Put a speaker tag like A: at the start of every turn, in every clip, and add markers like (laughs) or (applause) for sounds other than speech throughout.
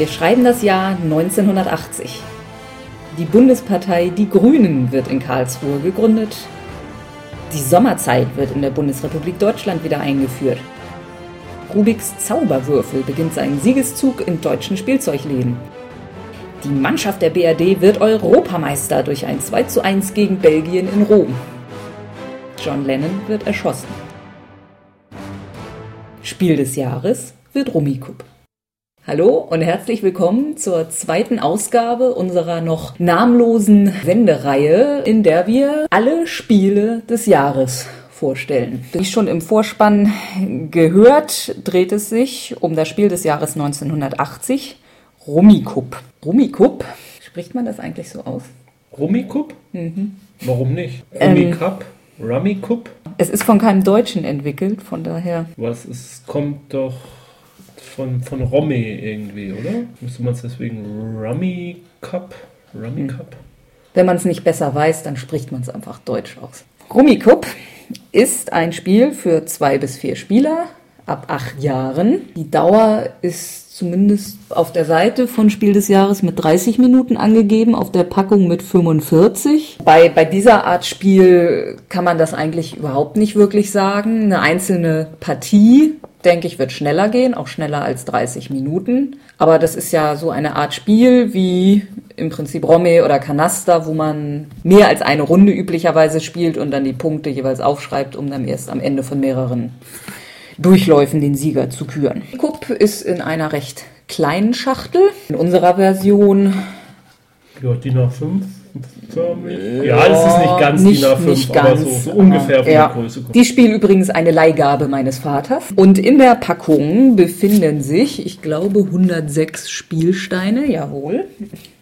A: Wir schreiben das Jahr 1980. Die Bundespartei Die Grünen wird in Karlsruhe gegründet. Die Sommerzeit wird in der Bundesrepublik Deutschland wieder eingeführt. Rubiks Zauberwürfel beginnt seinen Siegeszug in deutschen Spielzeugläden. Die Mannschaft der BRD wird Europameister durch ein 2:1 gegen Belgien in Rom. John Lennon wird erschossen. Spiel des Jahres wird Rummikub. Hallo und herzlich willkommen zur zweiten Ausgabe unserer noch namenlosen Wendereihe, in der wir alle Spiele des Jahres vorstellen. Wie schon im Vorspann gehört, dreht es sich um das Spiel des Jahres 1980, Rummikub. Rummikub, spricht man das eigentlich so aus?
B: Rummikub?
A: Mhm.
B: Warum nicht?
A: Ähm,
B: Rummikub? Rummikub?
A: Es ist von keinem Deutschen entwickelt, von daher.
B: Was? Es kommt doch von, von Romme irgendwie, oder? Müsste man es deswegen Rummikub? Rummikub?
A: Wenn man es nicht besser weiß, dann spricht man es einfach deutsch aus. Rummikub ist ein Spiel für zwei bis vier Spieler ab acht Jahren. Die Dauer ist zumindest auf der Seite von Spiel des Jahres mit 30 Minuten angegeben, auf der Packung mit 45. Bei, bei dieser Art Spiel kann man das eigentlich überhaupt nicht wirklich sagen. Eine einzelne Partie, denke ich, wird schneller gehen, auch schneller als 30 Minuten. Aber das ist ja so eine Art Spiel wie im Prinzip Romme oder Canaster, wo man mehr als eine Runde üblicherweise spielt und dann die Punkte jeweils aufschreibt, um dann erst am Ende von mehreren Durchläufen den Sieger zu küren. Kup ist in einer recht kleinen Schachtel. In unserer Version
B: Ja, DIN A5 förmig. Ja, das ist nicht ganz
A: nicht,
B: DIN A5,
A: nicht
B: aber
A: ganz,
B: so, so ungefähr von
A: ja.
B: der Größe.
A: Die spielen übrigens eine Leihgabe meines Vaters. Und in der Packung befinden sich, ich glaube, 106 Spielsteine, jawohl,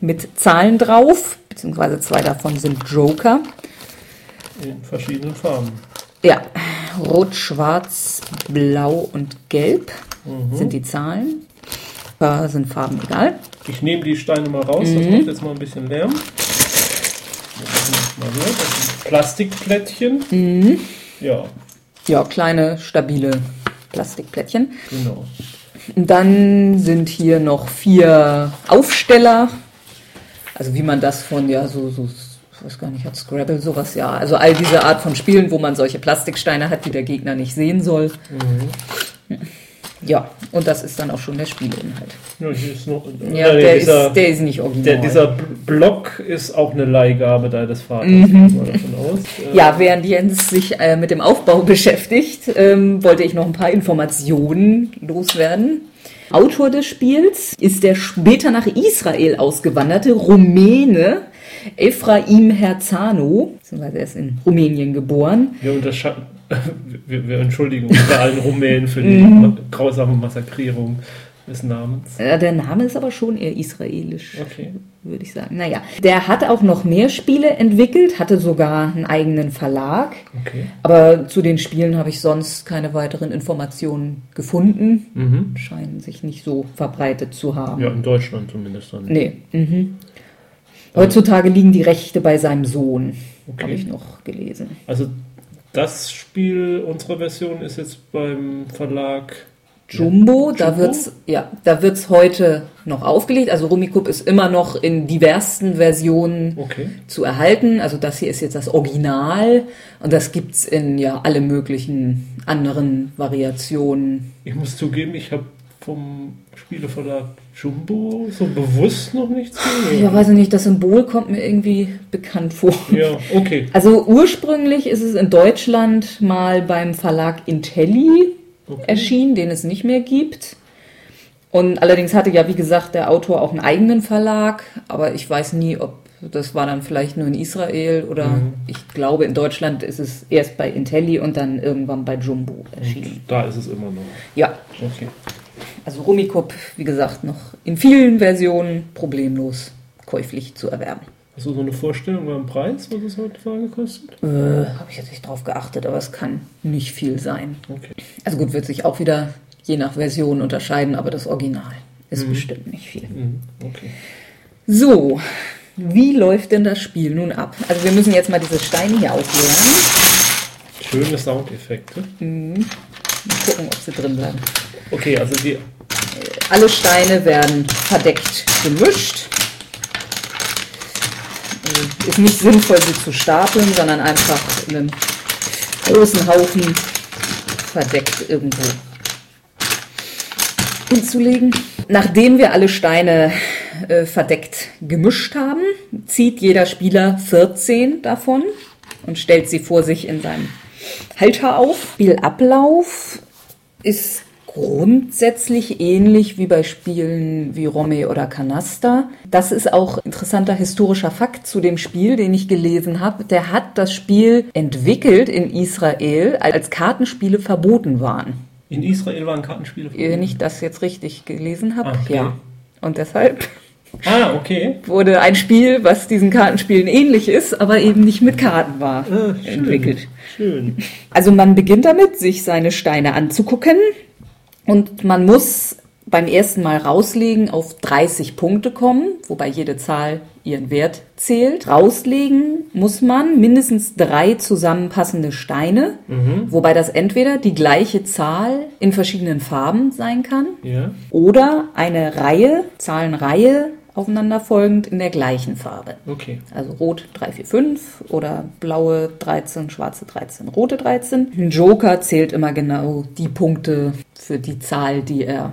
A: mit Zahlen drauf, beziehungsweise zwei davon sind Joker.
B: In verschiedenen Farben.
A: Ja, rot, schwarz, blau und gelb sind die Zahlen. Da sind Farben egal.
B: Ich nehme die Steine mal raus, das
A: Mhm.
B: macht jetzt mal ein bisschen Lärm. Das mal. Das sind Plastikplättchen.
A: Mhm.
B: Ja,
A: Ja, kleine, stabile Plastikplättchen.
B: genau.
A: Und dann sind hier noch vier Aufsteller. Also wie man das von, ja, so, so, ich weiß gar nicht, hat Scrabble sowas, ja. Also all diese Art von Spielen, wo man solche Plastiksteine hat, die der Gegner nicht sehen soll. Ja, und das ist dann auch schon der Spielinhalt.
B: Ja, hier ist noch.
A: Ja, der,
B: dieser,
A: ist, der ist nicht original.
B: der, dieser Block ist auch eine Leihgabe deines Vaters. Mhm. Aus. (laughs) Äh,
A: Ja, während Jens sich äh, mit dem Aufbau (laughs) beschäftigt, ähm, wollte ich noch ein paar Informationen loswerden. Autor des Spiels ist der später nach Israel ausgewanderte Rumäne Ephraim Herzano, beziehungsweise er ist in Rumänien geboren.
B: Wir unterscheiden. (laughs) Wir, wir entschuldigen uns bei allen Rumänen für die
A: Mhm.
B: grausame Massakrierung des Namens.
A: Äh, der Name ist aber schon eher israelisch,
B: Okay.
A: würde ich sagen. Naja, der hat auch noch mehr Spiele entwickelt, hatte sogar einen eigenen Verlag.
B: Okay.
A: Aber zu den Spielen habe ich sonst keine weiteren Informationen gefunden.
B: Mhm.
A: Scheinen sich nicht so verbreitet zu haben.
B: Ja, in Deutschland zumindest dann.
A: Nee. Mhm. Heutzutage liegen die Rechte bei seinem Sohn,
B: Okay.
A: habe ich noch gelesen.
B: Also das Spiel, unsere Version, ist jetzt beim Verlag.
A: Jumbo, da
B: Jumbo?
A: wird's ja, da wird's heute noch aufgelegt. Also Rummikub ist immer noch in diversen Versionen
B: Okay.
A: zu erhalten. Also das hier ist jetzt das Original und das gibt's in ja alle möglichen anderen Variationen.
B: Ich muss zugeben, ich habe vom Spieleverlag Jumbo so bewusst noch nichts
A: Ja,
B: gehört.
A: weiß ich nicht, das Symbol kommt mir irgendwie bekannt vor.
B: Ja, okay.
A: Also ursprünglich ist es in Deutschland mal beim Verlag Intelli
B: Okay.
A: erschienen, den es nicht mehr gibt. Und allerdings hatte ja, wie gesagt, der Autor auch einen eigenen Verlag, aber ich weiß nie, ob das war dann vielleicht nur in Israel oder
B: Mhm.
A: ich glaube, in Deutschland ist es erst bei Intelli und dann irgendwann bei Jumbo erschienen.
B: Da ist es immer noch.
A: Ja,
B: Okay.
A: Also Rummikub, wie gesagt, noch in vielen Versionen problemlos käuflich zu erwerben.
B: Hast du so eine Vorstellung beim Preis, was es heute Tage kostet?
A: Äh, Habe ich jetzt nicht drauf geachtet, aber es kann nicht viel sein.
B: Okay.
A: Also gut, wird sich auch wieder je nach Version unterscheiden, aber das Original ist bestimmt nicht viel.
B: Mhm. Okay.
A: So, wie läuft denn das Spiel nun ab? Also wir müssen jetzt mal diese Steine hier ausleeren.
B: Schöne Soundeffekte.
A: Mal gucken, ob sie drin bleiben.
B: Okay, also die
A: Alle Steine werden verdeckt gemischt. Also Ist nicht sinnvoll, sie zu stapeln, sondern einfach in einem großen Haufen verdeckt irgendwo hinzulegen. Nachdem wir alle Steine äh, verdeckt gemischt haben, zieht jeder Spieler 14 davon und stellt sie vor sich in seinem Halter auf. Spielablauf ist grundsätzlich ähnlich wie bei Spielen wie Romme oder Canasta. Das ist auch interessanter historischer Fakt zu dem Spiel, den ich gelesen habe. Der hat das Spiel entwickelt in Israel, als Kartenspiele verboten waren.
B: In Israel waren Kartenspiele
A: Wenn ich das jetzt richtig gelesen habe,
B: Okay.
A: ja. Und deshalb
B: Ah, okay.
A: wurde ein Spiel, was diesen Kartenspielen ähnlich ist, aber eben nicht mit Karten war,
B: Ah, schön.
A: entwickelt.
B: Schön.
A: Also man beginnt damit, sich seine Steine anzugucken und man muss beim ersten Mal rauslegen auf 30 Punkte kommen, wobei jede Zahl ihren Wert zählt. Rauslegen muss man mindestens drei zusammenpassende Steine, wobei das entweder die gleiche Zahl in verschiedenen Farben sein kann
B: Ja.
A: oder eine Reihe, Zahlenreihe aufeinanderfolgend in der gleichen Farbe.
B: Okay.
A: Also rot 3, 4, 5 oder blaue 13, schwarze 13, rote 13. Ein Joker zählt immer genau die Punkte für die Zahl, die er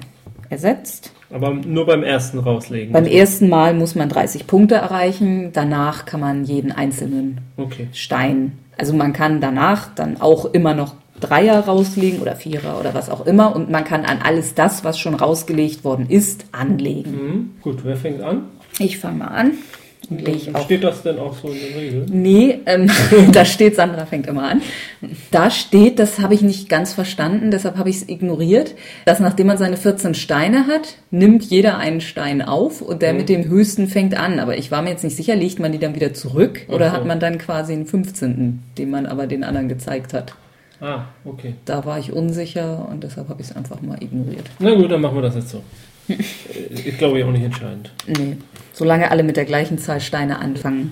A: ersetzt.
B: Aber nur beim ersten rauslegen.
A: Beim ersten Mal muss man 30 Punkte erreichen, danach kann man jeden einzelnen
B: Okay.
A: Stein, also man kann danach dann auch immer noch Dreier rauslegen oder Vierer oder was auch immer und man kann an alles das, was schon rausgelegt worden ist, anlegen.
B: Mhm. Gut, wer fängt an?
A: Ich fange mal an und lege ich auch
B: Steht das denn auch so in der Regel?
A: Nee, ähm, (laughs) da steht, Sandra fängt immer an. Da steht, das habe ich nicht ganz verstanden, deshalb habe ich es ignoriert, dass nachdem man seine 14 Steine hat, nimmt jeder einen Stein auf und der mit dem höchsten fängt an. Aber ich war mir jetzt nicht sicher, legt man die dann wieder zurück oder
B: so.
A: hat man dann quasi einen 15., den man aber den anderen gezeigt hat.
B: Ah, okay.
A: Da war ich unsicher und deshalb habe ich es einfach mal ignoriert.
B: Na gut, dann machen wir das jetzt so. (laughs) Ich glaube ja auch nicht entscheidend.
A: Nee, solange alle mit der gleichen Zahl Steine anfangen.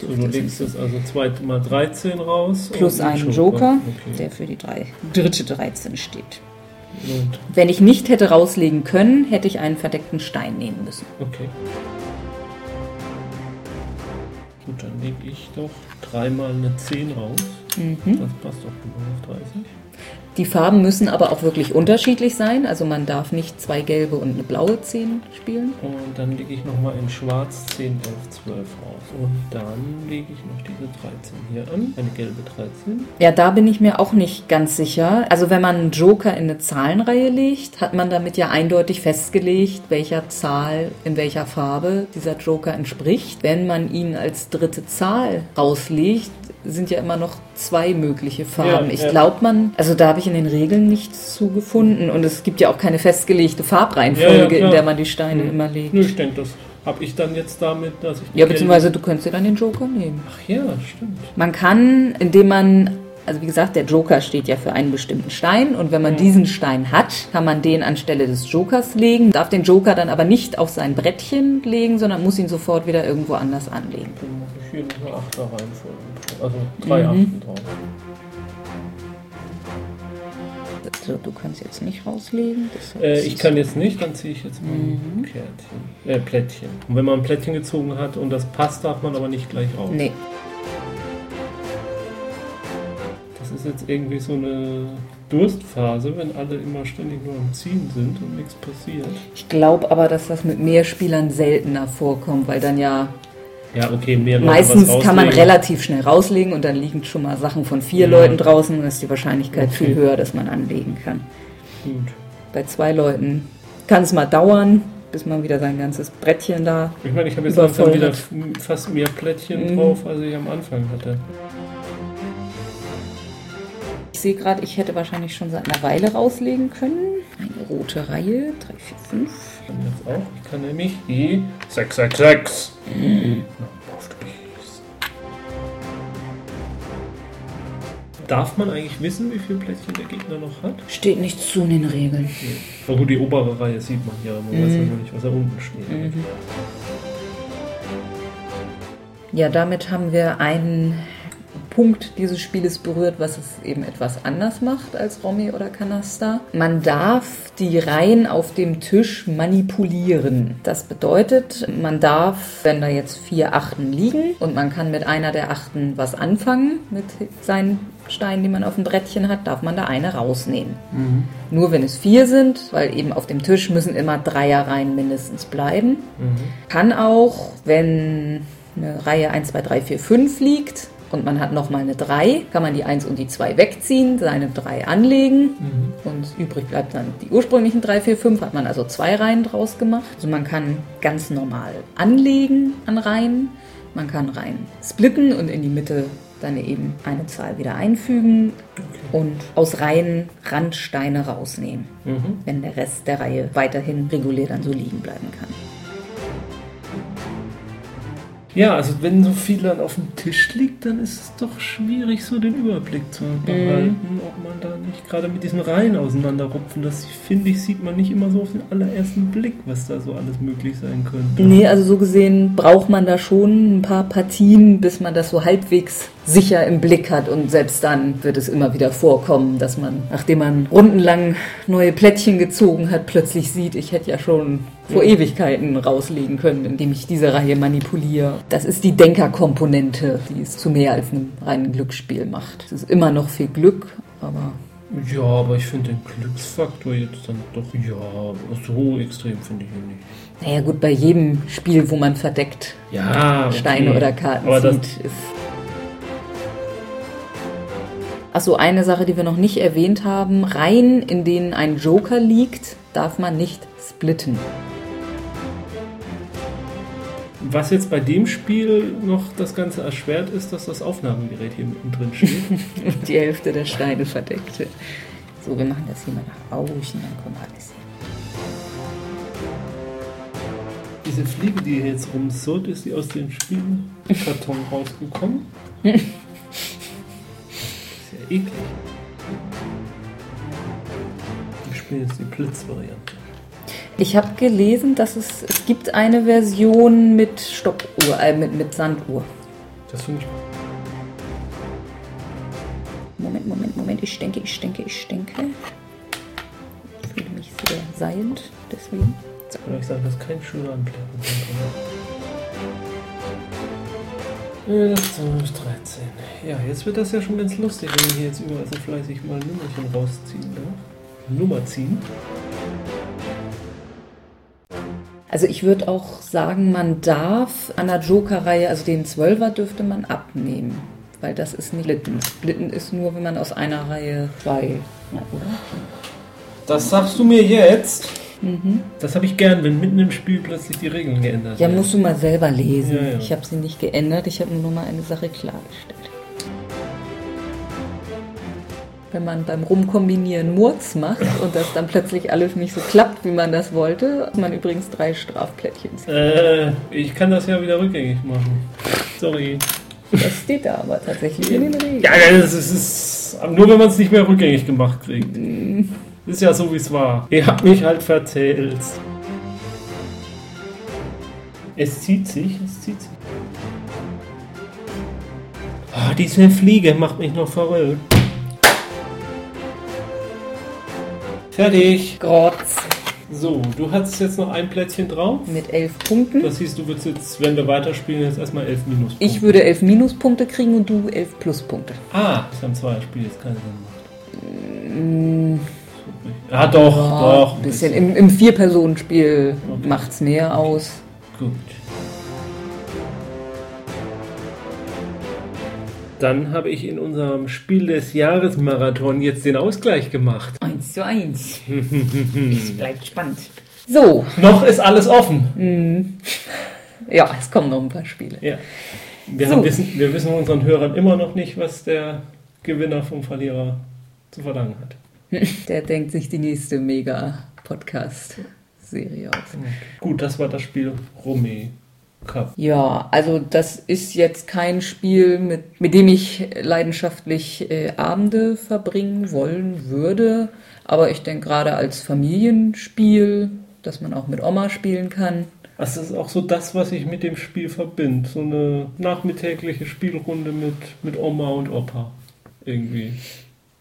B: So, du legst jetzt also zweimal 13 raus.
A: Plus einen Joker,
B: Okay.
A: der für die drei, dritte 13 steht.
B: Und,
A: Wenn ich nicht hätte rauslegen können, hätte ich einen verdeckten Stein nehmen müssen.
B: okay. Gut, dann lege ich doch dreimal eine 10 raus.
A: Mhm.
B: Das passt doch gut auf 30.
A: Die Farben müssen aber auch wirklich unterschiedlich sein. Also man darf nicht zwei gelbe und eine blaue 10 spielen.
B: Und dann lege ich nochmal in Schwarz 10, 11, 12 raus. Und dann lege ich noch diese 13 hier an. Eine gelbe 13.
A: Ja, da bin ich mir auch nicht ganz sicher. Also wenn man einen Joker in eine Zahlenreihe legt, hat man damit ja eindeutig festgelegt, welcher Zahl in welcher Farbe dieser Joker entspricht. Wenn man ihn als dritte Zahl rauslegt, sind ja immer noch zwei mögliche Farben.
B: Ja,
A: ich
B: ja.
A: glaube man, also da habe ich in den Regeln nichts zu gefunden und es gibt ja auch keine festgelegte Farbreihenfolge,
B: Ja,
A: in der man die Steine
B: Mhm.
A: immer legt.
B: Nö, ich denke, das habe ich dann jetzt damit, dass ich.
A: Ja, beziehungsweise du könntest dir dann den Joker nehmen.
B: Ach ja, stimmt.
A: Man kann, indem man, also wie gesagt, der Joker steht ja für einen bestimmten Stein und wenn man
B: Mhm.
A: diesen Stein hat, kann man den anstelle des Jokers legen, darf den Joker dann aber nicht auf sein Brettchen legen, sondern muss ihn sofort wieder irgendwo anders anlegen.
B: Dann mache ich hier noch eine Achter Reihenfolge. Also drei
A: Mhm.
B: Achten drauf.
A: So, du kannst jetzt nicht rauslegen.
B: Äh, ich kann jetzt nicht, dann ziehe ich jetzt mal
A: Mhm.
B: ein Kärtchen. Äh, Plättchen. Und wenn man ein Plättchen gezogen hat und das passt, darf man aber nicht gleich raus.
A: Nee,
B: ist jetzt irgendwie so eine Durstphase, wenn alle immer ständig nur am Ziehen sind und nichts passiert.
A: ich glaube aber, dass das mit mehr Spielern seltener vorkommt, weil dann ja
B: Ja, okay, mehr Leute
A: meistens kann man relativ schnell rauslegen und dann liegen schon mal Sachen von vier
B: Ja.
A: Leuten draußen und ist die Wahrscheinlichkeit
B: Okay.
A: viel höher, dass man anlegen kann.
B: Gut.
A: Bei zwei Leuten kann es mal dauern, bis man wieder sein ganzes Brettchen da.
B: Ich meine, ich habe jetzt langsam wieder fast mehr Plättchen
A: Mhm.
B: drauf, als ich am Anfang hatte.
A: Ich sehe gerade, ich hätte wahrscheinlich schon seit einer Weile rauslegen können. Eine rote Reihe, 3, 4, 5.
B: Kann jetzt auch. Ich kann nämlich die 666.
A: Mhm.
B: Auf die Bies. Darf man eigentlich wissen, wie viele Plättchen der Gegner noch hat?
A: Steht nichts zu in den Regeln.
B: Na gut, die obere Reihe sieht man ja, man weiß ja
A: Mhm.
B: nur nicht, was da unten steht.
A: Ja, damit haben wir einen Punkt dieses Spieles berührt, was es eben etwas anders macht als Romy oder Canasta. Man darf die Reihen auf dem Tisch manipulieren. Das bedeutet, man darf, wenn da jetzt vier Achten liegen und man kann mit einer der Achten was anfangen, mit seinen Steinen, die man auf dem Brettchen hat, darf man da eine rausnehmen. Mhm. Nur wenn es vier sind, weil eben auf dem Tisch müssen immer Dreierreihen mindestens bleiben. Mhm. Kann auch, wenn eine Reihe 1, 2, 3, 4, 5 liegt und man hat nochmal eine 3, kann man die 1 und die 2 wegziehen, seine 3 anlegen mhm. und übrig bleibt dann die ursprünglichen 3, 4, 5, hat man also zwei Reihen draus gemacht. Also man kann ganz normal anlegen an Reihen, man kann Reihen splitten und in die Mitte dann eben eine Zahl wieder einfügen und aus Reihen Randsteine rausnehmen, mhm. wenn der Rest der Reihe weiterhin regulär dann so liegen bleiben kann.
B: Ja, also wenn so viel dann auf dem Tisch liegt, dann ist es doch schwierig, so den Überblick zu behalten, mhm. ob man da nicht gerade mit diesen Reihen auseinanderrupfen. Das finde ich, sieht man nicht immer so auf den allerersten Blick, was da so alles möglich sein könnte.
A: Nee, also so gesehen braucht man da schon ein paar Partien, bis man das so halbwegs sicher im Blick hat und selbst dann wird es immer wieder vorkommen, dass man, nachdem man rundenlang neue Plättchen gezogen hat, plötzlich sieht, ich hätte ja schon vor Ewigkeiten rauslegen können, indem ich diese Reihe manipuliere. Das ist die Denkerkomponente, die es zu mehr als einem reinen Glücksspiel macht. Es ist immer noch viel Glück, aber
B: ja, aber ich finde den Glücksfaktor jetzt dann doch, ja, so extrem finde ich ihn nicht.
A: Naja gut, bei jedem Spiel, wo man verdeckt
B: ja,
A: okay. Steine oder Karten aber zieht, ist... Achso, eine Sache, die wir noch nicht erwähnt haben. Reihen, in denen ein Joker liegt, darf man nicht splitten.
B: Was jetzt bei dem Spiel noch das Ganze erschwert ist, dass das Aufnahmegerät hier mittendrin steht. (laughs)
A: Die Hälfte der Steine verdeckt wird. So, wir machen das hier mal nach außen, dann wir alles sehen.
B: Diese Fliege, die hier jetzt rumsurrt, ist die aus dem Spielkarton rausgekommen? (laughs) ist ja eklig. Ich spiele jetzt die Blitzvariante.
A: Ich habe gelesen, dass es, es gibt eine Version mit Stoppuhr, äh, mit, mit Sanduhr.
B: Das finde ich.
A: Moment, Moment, Moment. Ich denke, ich denke, ich denke. Ich fühle mich sehr seiend, deswegen.
B: So. Kann ich sagen, dass kein Schüler anklicken kann. 11, 12, 13. Ja, jetzt wird das ja schon ganz lustig, wenn ich hier jetzt überall so fleißig mal Nummerchen rausziehen darf. Nummer ziehen.
A: Also ich würde auch sagen, man darf an der Joker-Reihe, also den Zwölfer dürfte man abnehmen. Weil das ist nicht Splitten. Splitten ist nur, wenn man aus einer Reihe zwei, ja, oder?
B: Das sagst du mir jetzt? Mhm. Das habe ich gern, wenn mitten im Spiel plötzlich die Regeln geändert
A: werden. Ja, musst du mal selber lesen. Ja, ja. Ich habe sie nicht geändert, ich habe nur mal eine Sache klargestellt. Wenn man beim Rumkombinieren Murks macht und das dann plötzlich alles nicht so klappt, wie man das wollte, hat man übrigens drei Strafplättchen.
B: Äh, ich kann das ja wieder rückgängig machen. Sorry.
A: Das steht da aber tatsächlich in den Regeln.
B: Ja, das ist, ist nur wenn man es nicht mehr rückgängig gemacht kriegt. Mm. Ist ja so, wie es war. Ihr habt mich halt verzählt. Es zieht sich, es zieht sich. Oh, diese Fliege macht mich noch verrückt. Fertig.
A: Grotz.
B: So, du hast jetzt noch ein Plätzchen drauf.
A: Mit elf Punkten.
B: Das hieß, du würdest jetzt, wenn wir weiterspielen, jetzt erstmal elf Minuspunkte.
A: Ich würde elf Minuspunkte kriegen und du elf Pluspunkte.
B: Ah, das haben zwei Spiele jetzt keinen Sinn gemacht. Mm. Ah, doch, ja, doch.
A: Ein bisschen. bisschen. Im, im Vier-Personen-Spiel okay. macht es mehr aus.
B: Gut. Dann habe ich in unserem Spiel des Jahres Marathon jetzt den Ausgleich gemacht.
A: Eins zu eins. (laughs) es bleibt spannend. So.
B: Noch ist alles offen.
A: Mm. Ja, es kommen noch ein paar Spiele.
B: Ja. Wir, so. wissen, wir wissen unseren Hörern immer noch nicht, was der Gewinner vom Verlierer zu verlangen hat. (laughs)
A: Der denkt sich die nächste Mega-Podcast-Serie aus. Okay.
B: Gut, das war das Spiel Romé.
A: Cup. Ja, also das ist jetzt kein Spiel, mit, mit dem ich leidenschaftlich äh, Abende verbringen wollen würde. Aber ich denke gerade als Familienspiel, dass man auch mit Oma spielen kann,
B: Das ist auch so das, was ich mit dem Spiel verbinde. So eine nachmittägliche Spielrunde mit, mit Oma und Opa. Irgendwie.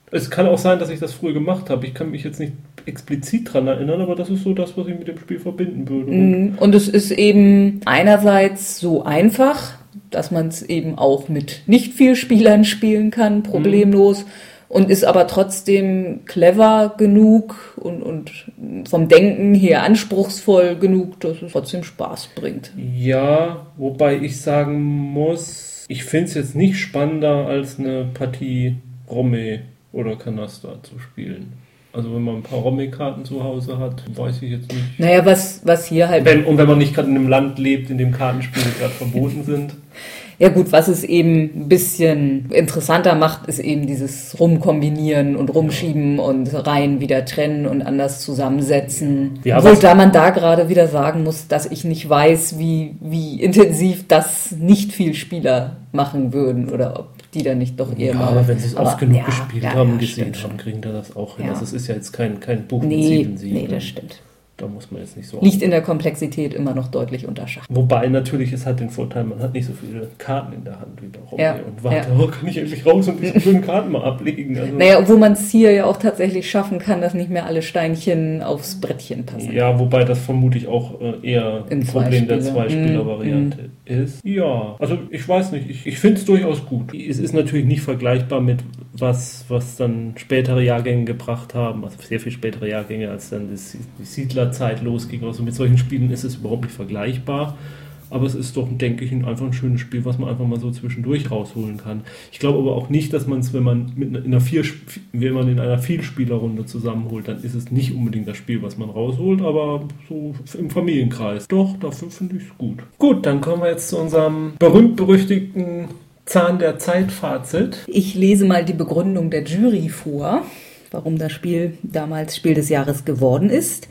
B: Es kann auch sein, dass ich das früher gemacht habe. Ich kann mich jetzt nicht explizit daran erinnern, aber das ist so das, was ich mit dem Spiel verbinden würde.
A: Mhm. Und es ist eben einerseits so einfach, dass man es eben auch mit nicht viel Spielern spielen kann, problemlos. Mhm. Und ist aber trotzdem clever genug und, und vom Denken her anspruchsvoll genug, dass es trotzdem Spaß bringt.
B: Ja, wobei ich sagen muss, ich finde es jetzt nicht spannender als eine Partie Romme oder Kanaster zu spielen. Also wenn man ein paar Romy-Karten zu Hause hat, weiß ich jetzt nicht.
A: Naja, was, was hier halt...
B: Wenn, und wenn man nicht gerade in einem Land lebt, in dem Kartenspiele gerade verboten sind. (laughs)
A: Ja gut, was es eben ein bisschen interessanter macht, ist eben dieses Rumkombinieren und Rumschieben und Reihen wieder trennen und anders zusammensetzen. Ja, Obwohl da man da gerade wieder sagen muss, dass ich nicht weiß, wie, wie intensiv das nicht viel Spieler machen würden oder ob die dann nicht doch eher
B: ja,
A: mal.
B: Aber wenn sie es oft genug ja, gespielt ja, haben, gesehen haben, kriegen die das auch hin. Also es ist ja jetzt kein, kein Buch
A: nee, mit sieben Siegen. Nee, das stimmt.
B: Da muss man jetzt nicht so.
A: Liegt in der Komplexität immer noch deutlich unter Schach.
B: Wobei natürlich, es hat den Vorteil, man hat nicht so viele Karten in der Hand wie bei Romney ja, und warte, ja. oh, kann ich endlich raus und diese schönen Karten mal ablegen.
A: Also naja, obwohl man es hier ja auch tatsächlich schaffen kann, dass nicht mehr alle Steinchen aufs Brettchen passen.
B: Ja, wobei das vermutlich auch äh, eher ein Problem der Zweispieler-Variante mhm. Ist. Ja, also ich weiß nicht, ich, ich finde es durchaus gut. Es ist natürlich nicht vergleichbar mit was, was dann spätere Jahrgänge gebracht haben, also sehr viel spätere Jahrgänge als dann die, die Siedler Zeit losging. Also mit solchen Spielen ist es überhaupt nicht vergleichbar. Aber es ist doch, denke ich, einfach ein schönes Spiel, was man einfach mal so zwischendurch rausholen kann. Ich glaube aber auch nicht, dass man es, wenn man mit in einer vier, wenn man in einer Vielspielerrunde zusammenholt, dann ist es nicht unbedingt das Spiel, was man rausholt, aber so im Familienkreis. Doch, dafür finde ich es gut. Gut, dann kommen wir jetzt zu unserem berühmt-berüchtigten Zahn der Zeit-Fazit.
A: Ich lese mal die Begründung der Jury vor warum das Spiel damals Spiel des Jahres geworden ist.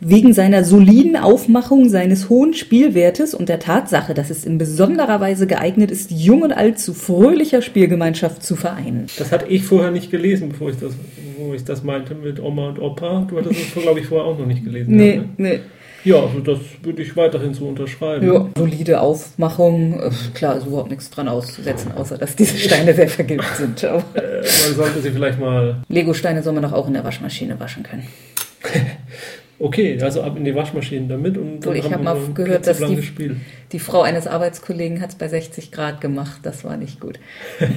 A: Wegen seiner soliden Aufmachung, seines hohen Spielwertes und der Tatsache, dass es in besonderer Weise geeignet ist, jung und alt zu fröhlicher Spielgemeinschaft zu vereinen.
B: Das hatte ich vorher nicht gelesen, bevor ich das, wo ich das meinte mit Oma und Opa. Du hattest es, glaube ich, vorher auch noch nicht gelesen.
A: Nee, ja, ne? nee.
B: Ja, also das würde ich weiterhin so unterschreiben.
A: Ja, solide Aufmachung. Äh, klar, ist überhaupt nichts dran auszusetzen, außer dass diese Steine sehr vergilbt sind.
B: äh, man sollte sie vielleicht mal.
A: Lego-Steine soll man doch auch in der Waschmaschine waschen können. (laughs)
B: okay, also ab in die Waschmaschine damit und
A: so, ich habe mal gehört, dass die, die, Frau eines Arbeitskollegen hat es bei 60 Grad gemacht. Das war nicht gut. (laughs)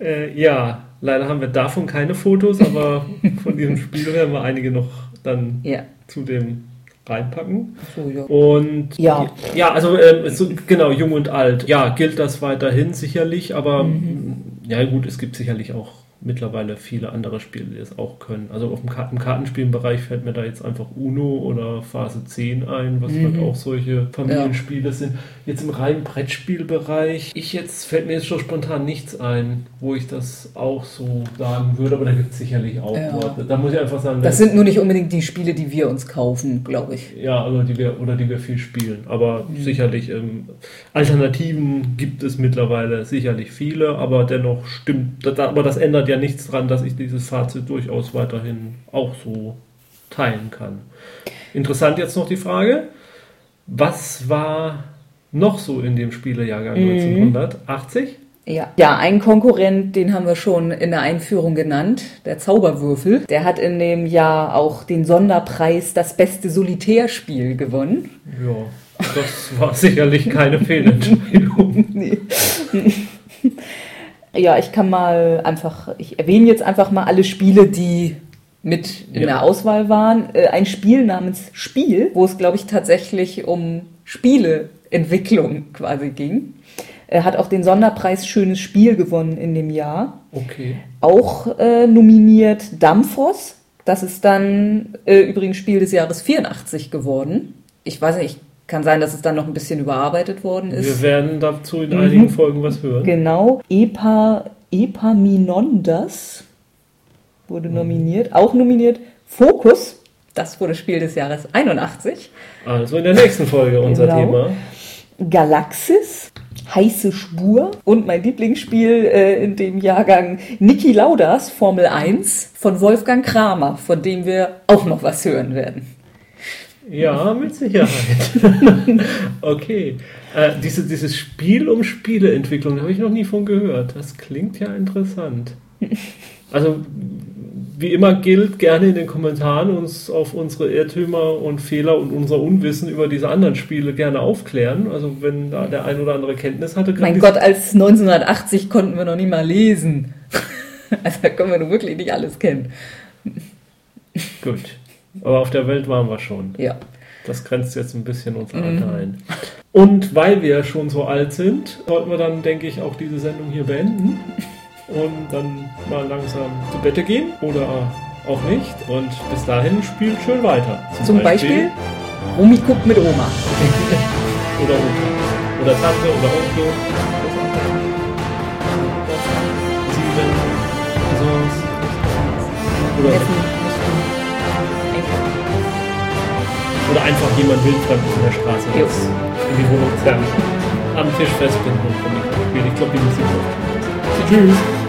B: äh, ja, Leider haben wir davon keine Fotos, aber (laughs) von diesem Spiel werden wir einige noch dann ja. zu dem reinpacken. So, ja. Und ja, ja also äh, so, genau, jung und alt. Ja, gilt das weiterhin sicherlich, aber mhm. ja gut, es gibt sicherlich auch mittlerweile viele andere Spiele, die das auch können. Also auf dem Karten Kartenspielbereich fällt mir da jetzt einfach Uno oder Phase 10 ein, was mhm. halt auch solche Familienspiele ja. sind. Jetzt im reinen Brettspielbereich, ich jetzt fällt mir jetzt schon spontan nichts ein, wo ich das auch so sagen würde, aber da gibt es sicherlich auch ja. Worte. Da muss ich einfach sagen,
A: das sind nur nicht unbedingt die Spiele, die wir uns kaufen, glaube ich.
B: Ja, also die wir oder die wir viel spielen, aber mhm. sicherlich ähm, Alternativen gibt es mittlerweile sicherlich viele, aber dennoch stimmt, das, aber das ändert ja ja nichts dran, dass ich dieses Fazit durchaus weiterhin auch so teilen kann. Interessant jetzt noch die Frage, was war noch so in dem Spielejahrgang mhm. 1980?
A: Ja. ja, ein Konkurrent, den haben wir schon in der Einführung genannt, der Zauberwürfel. Der hat in dem Jahr auch den Sonderpreis Das beste Solitärspiel gewonnen.
B: Ja, das war sicherlich keine (laughs) Fehlentscheidung. nee.
A: Ja, ich kann mal einfach, ich erwähne jetzt einfach mal alle Spiele, die mit in ja. der Auswahl waren. Äh, ein Spiel namens Spiel, wo es, glaube ich, tatsächlich um Spieleentwicklung quasi ging. Er hat auch den Sonderpreis Schönes Spiel gewonnen in dem Jahr.
B: Okay.
A: Auch äh, nominiert Dampfos. Das ist dann äh, übrigens Spiel des Jahres 84 geworden. Ich weiß nicht, ich kann sein, dass es dann noch ein bisschen überarbeitet worden ist.
B: Wir werden dazu in mhm. einigen Folgen was hören.
A: Genau. Epa, Epaminondas wurde mhm. nominiert. Auch nominiert Fokus. Das wurde Spiel des Jahres 81.
B: Also in der nächsten Folge unser genau. Thema.
A: Galaxis, Heiße Spur und mein Lieblingsspiel äh, in dem Jahrgang Niki Laudas Formel 1 von Wolfgang Kramer, von dem wir auch noch was hören werden.
B: Ja, mit Sicherheit. (laughs) okay. Äh, diese, dieses Spiel um Spieleentwicklung habe ich noch nie von gehört. Das klingt ja interessant. Also, wie immer gilt, gerne in den Kommentaren uns auf unsere Irrtümer und Fehler und unser Unwissen über diese anderen Spiele gerne aufklären. Also, wenn da der ein oder andere Kenntnis hatte.
A: Mein Gott, als 1980 konnten wir noch nie mal lesen. (laughs) Also, da können wir nun wirklich nicht alles kennen.
B: Gut. Aber auf der Welt waren wir schon.
A: Ja.
B: Das grenzt jetzt ein bisschen unser Alter mhm. ein. Und weil wir schon so alt sind, sollten wir dann, denke ich, auch diese Sendung hier beenden und dann mal langsam zu Bette gehen oder auch nicht. Und bis dahin spielt schön weiter.
A: Zum, Zum Beispiel, Beispiel Rummikub mit Oma. (laughs)
B: oder Opa. Oder Tante oder Onkel. Sieben. Sonst. Oder. Einfach jemand wildfremd in der Straße jetzt in die Wohnung zerren, am Tisch festbinden und spielen. Ich glaube, die Musik. Tschüss.